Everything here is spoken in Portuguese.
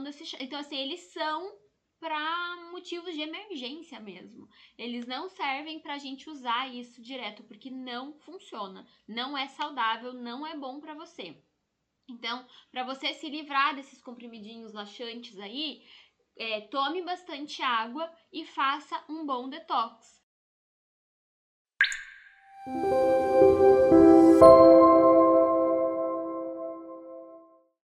tomando esse. Então, assim, eles são para motivos de emergência mesmo. Eles não servem para a gente usar isso direto, porque não funciona, não é saudável, não é bom para você. Então, para você se livrar desses comprimidinhos laxantes aí, é, tome bastante água e faça um bom detox.